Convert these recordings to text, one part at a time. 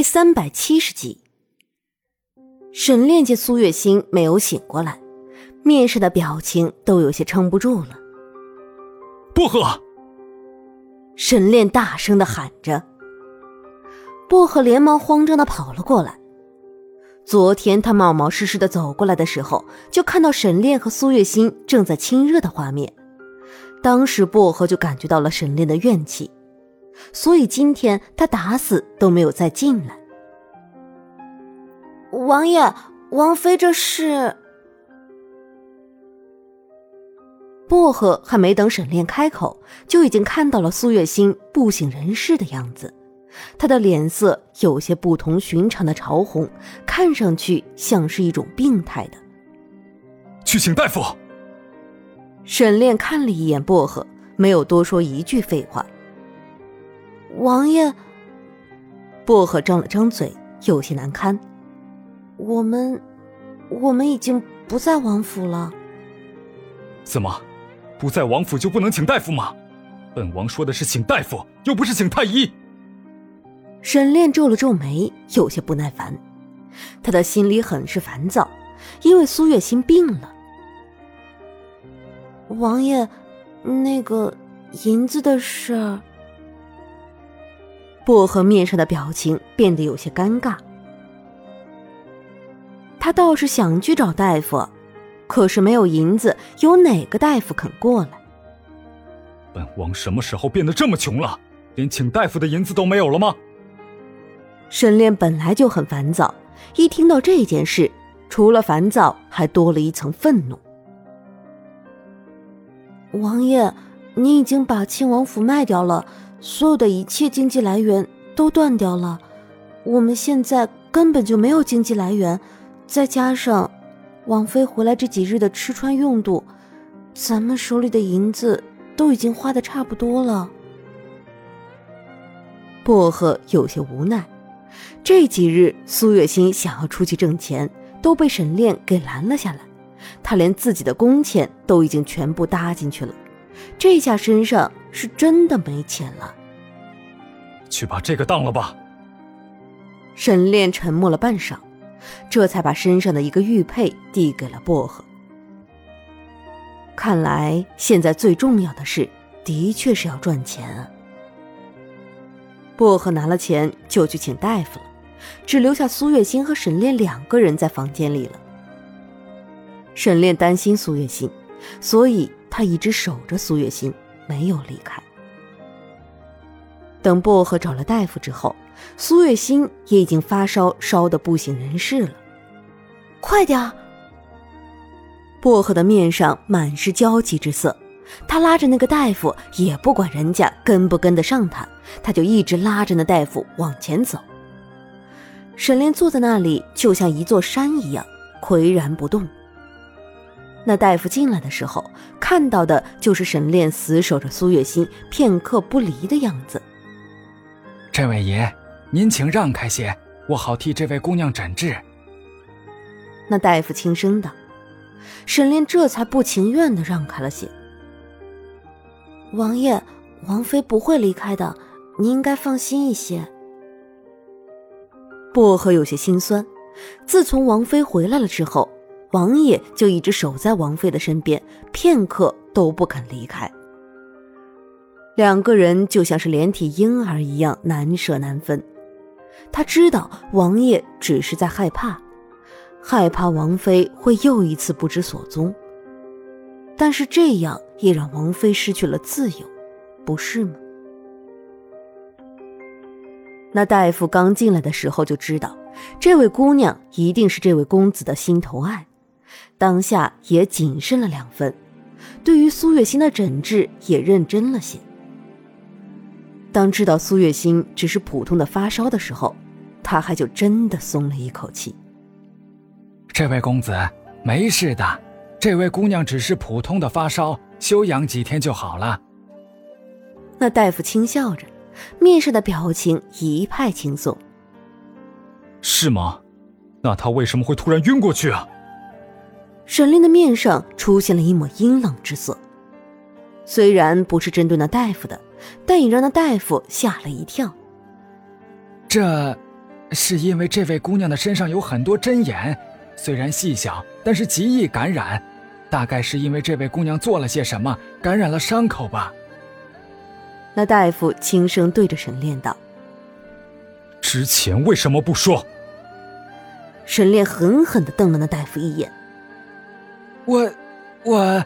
第三百七十集，沈炼见苏月心没有醒过来，面上的表情都有些撑不住了。薄荷！沈炼大声的喊着。薄荷连忙慌张的跑了过来。昨天他冒冒失失的走过来的时候，就看到沈炼和苏月心正在亲热的画面，当时薄荷就感觉到了沈炼的怨气。所以今天他打死都没有再进来。王爷，王妃这是……薄荷还没等沈炼开口，就已经看到了苏月心不省人事的样子。他的脸色有些不同寻常的潮红，看上去像是一种病态的。去请大夫。沈炼看了一眼薄荷，没有多说一句废话。王爷，薄荷张了张嘴，有些难堪。我们，我们已经不在王府了。怎么，不在王府就不能请大夫吗？本王说的是请大夫，又不是请太医。沈炼皱了皱眉，有些不耐烦。他的心里很是烦躁，因为苏月心病了。王爷，那个银子的事儿。薄荷面上的表情变得有些尴尬。他倒是想去找大夫，可是没有银子，有哪个大夫肯过来？本王什么时候变得这么穷了？连请大夫的银子都没有了吗？沈炼本来就很烦躁，一听到这件事，除了烦躁，还多了一层愤怒。王爷，你已经把庆王府卖掉了。所有的一切经济来源都断掉了，我们现在根本就没有经济来源，再加上王妃回来这几日的吃穿用度，咱们手里的银子都已经花的差不多了。薄荷有些无奈，这几日苏月心想要出去挣钱，都被沈炼给拦了下来，他连自己的工钱都已经全部搭进去了。这下身上是真的没钱了。去把这个当了吧。沈炼沉默了半晌，这才把身上的一个玉佩递给了薄荷。看来现在最重要的事，的确是要赚钱啊。薄荷拿了钱就去请大夫了，只留下苏月心和沈炼两个人在房间里了。沈炼担心苏月心，所以。他一直守着苏月心，没有离开。等薄荷找了大夫之后，苏月心也已经发烧，烧得不省人事了。快点儿！薄荷的面上满是焦急之色，他拉着那个大夫，也不管人家跟不跟得上他，他就一直拉着那大夫往前走。沈炼坐在那里，就像一座山一样，岿然不动。那大夫进来的时候，看到的就是沈炼死守着苏月心，片刻不离的样子。这位爷，您请让开些，我好替这位姑娘诊治。那大夫轻声道。沈炼这才不情愿的让开了些。王爷，王妃不会离开的，您应该放心一些。薄荷有些心酸，自从王妃回来了之后。王爷就一直守在王妃的身边，片刻都不肯离开。两个人就像是连体婴儿一样难舍难分。他知道王爷只是在害怕，害怕王妃会又一次不知所踪。但是这样也让王妃失去了自由，不是吗？那大夫刚进来的时候就知道，这位姑娘一定是这位公子的心头爱。当下也谨慎了两分，对于苏月心的诊治也认真了些。当知道苏月心只是普通的发烧的时候，他还就真的松了一口气。这位公子没事的，这位姑娘只是普通的发烧，休养几天就好了。那大夫轻笑着，面上的表情一派轻松。是吗？那他为什么会突然晕过去啊？沈炼的面上出现了一抹阴冷之色，虽然不是针对那大夫的，但也让那大夫吓了一跳。这，是因为这位姑娘的身上有很多针眼，虽然细小，但是极易感染。大概是因为这位姑娘做了些什么，感染了伤口吧。那大夫轻声对着沈炼道：“之前为什么不说？”沈炼狠狠的瞪了那大夫一眼。我，我……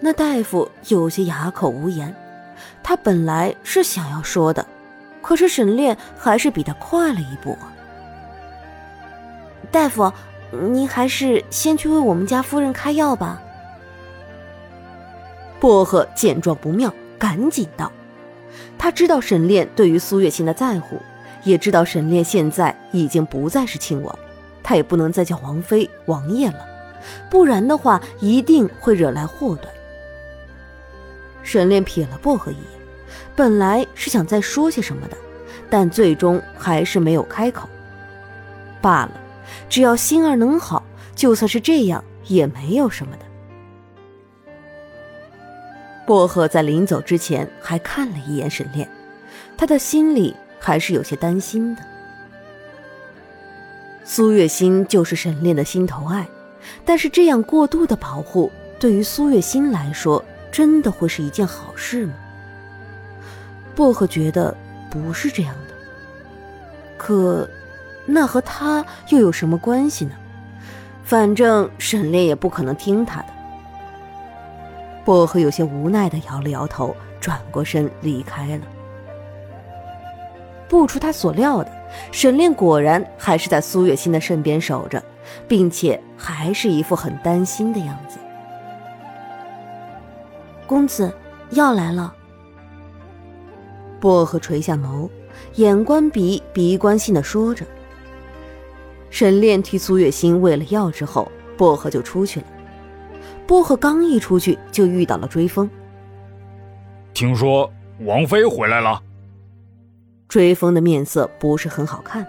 那大夫有些哑口无言。他本来是想要说的，可是沈炼还是比他快了一步。大夫。您还是先去为我们家夫人开药吧。薄荷见状不妙，赶紧道：“他知道沈炼对于苏月琴的在乎，也知道沈炼现在已经不再是亲王，他也不能再叫王妃、王爷了，不然的话一定会惹来祸端。”沈炼瞥了薄荷一眼，本来是想再说些什么的，但最终还是没有开口。罢了。只要心儿能好，就算是这样也没有什么的。薄荷在临走之前还看了一眼沈炼，他的心里还是有些担心的。苏月心就是沈炼的心头爱，但是这样过度的保护，对于苏月心来说，真的会是一件好事吗？薄荷觉得不是这样的，可。那和他又有什么关系呢？反正沈炼也不可能听他的。薄荷有些无奈的摇了摇头，转过身离开了。不出他所料的，沈炼果然还是在苏月心的身边守着，并且还是一副很担心的样子。公子，药来了。薄荷垂下眸，眼观鼻，鼻观心的说着。沈炼替苏月心喂了药之后，薄荷就出去了。薄荷刚一出去，就遇到了追风。听说王妃回来了。追风的面色不是很好看。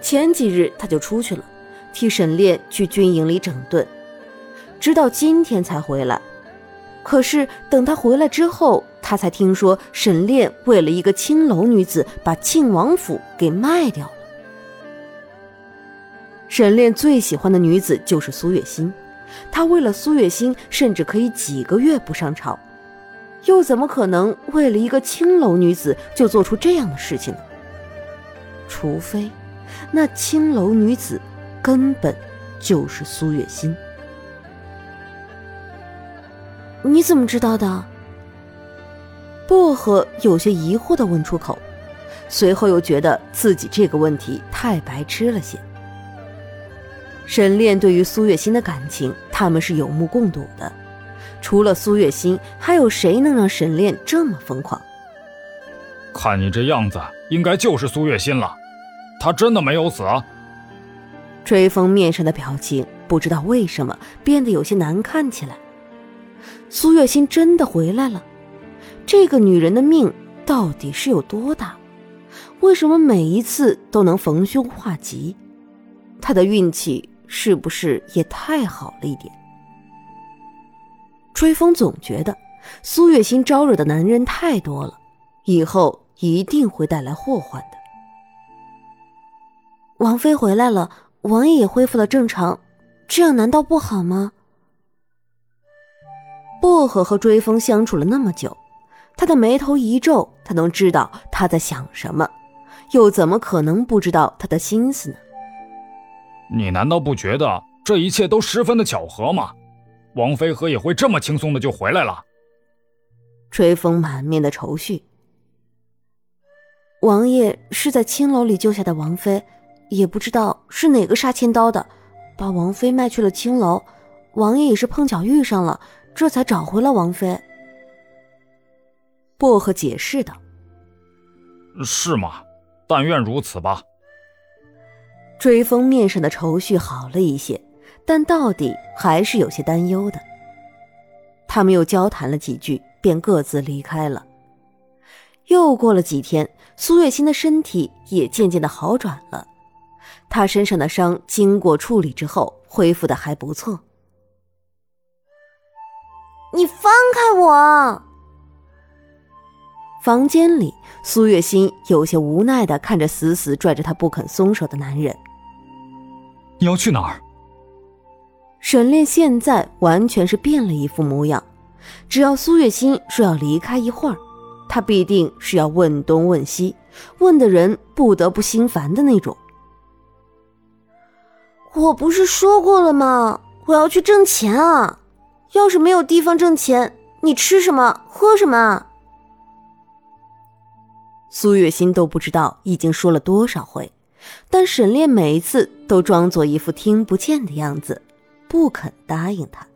前几日他就出去了，替沈炼去军营里整顿，直到今天才回来。可是等他回来之后，他才听说沈炼为了一个青楼女子，把庆王府给卖掉了。沈炼最喜欢的女子就是苏月心，他为了苏月心，甚至可以几个月不上朝，又怎么可能为了一个青楼女子就做出这样的事情呢？除非，那青楼女子根本就是苏月心。你怎么知道的？薄荷有些疑惑的问出口，随后又觉得自己这个问题太白痴了些。沈炼对于苏月心的感情，他们是有目共睹的。除了苏月心，还有谁能让沈炼这么疯狂？看你这样子，应该就是苏月心了。他真的没有死？追风面上的表情不知道为什么变得有些难看起来。苏月心真的回来了？这个女人的命到底是有多大？为什么每一次都能逢凶化吉？她的运气？是不是也太好了一点？吹风总觉得苏月心招惹的男人太多了，以后一定会带来祸患的。王妃回来了，王爷也恢复了正常，这样难道不好吗？薄荷和追风相处了那么久，他的眉头一皱，他能知道他在想什么，又怎么可能不知道他的心思呢？你难道不觉得这一切都十分的巧合吗？王妃和也会这么轻松的就回来了？追风满面的愁绪。王爷是在青楼里救下的王妃，也不知道是哪个杀千刀的，把王妃卖去了青楼。王爷也是碰巧遇上了，这才找回了王妃。薄荷解释道：“是吗？但愿如此吧。”追风面上的愁绪好了一些，但到底还是有些担忧的。他们又交谈了几句，便各自离开了。又过了几天，苏月心的身体也渐渐的好转了。她身上的伤经过处理之后，恢复的还不错。你放开我！房间里，苏月心有些无奈的看着死死拽着他不肯松手的男人。你要去哪儿？沈炼现在完全是变了一副模样，只要苏月心说要离开一会儿，他必定是要问东问西，问的人不得不心烦的那种。我不是说过了吗？我要去挣钱啊！要是没有地方挣钱，你吃什么喝什么？苏月心都不知道已经说了多少回，但沈炼每一次都装作一副听不见的样子，不肯答应他。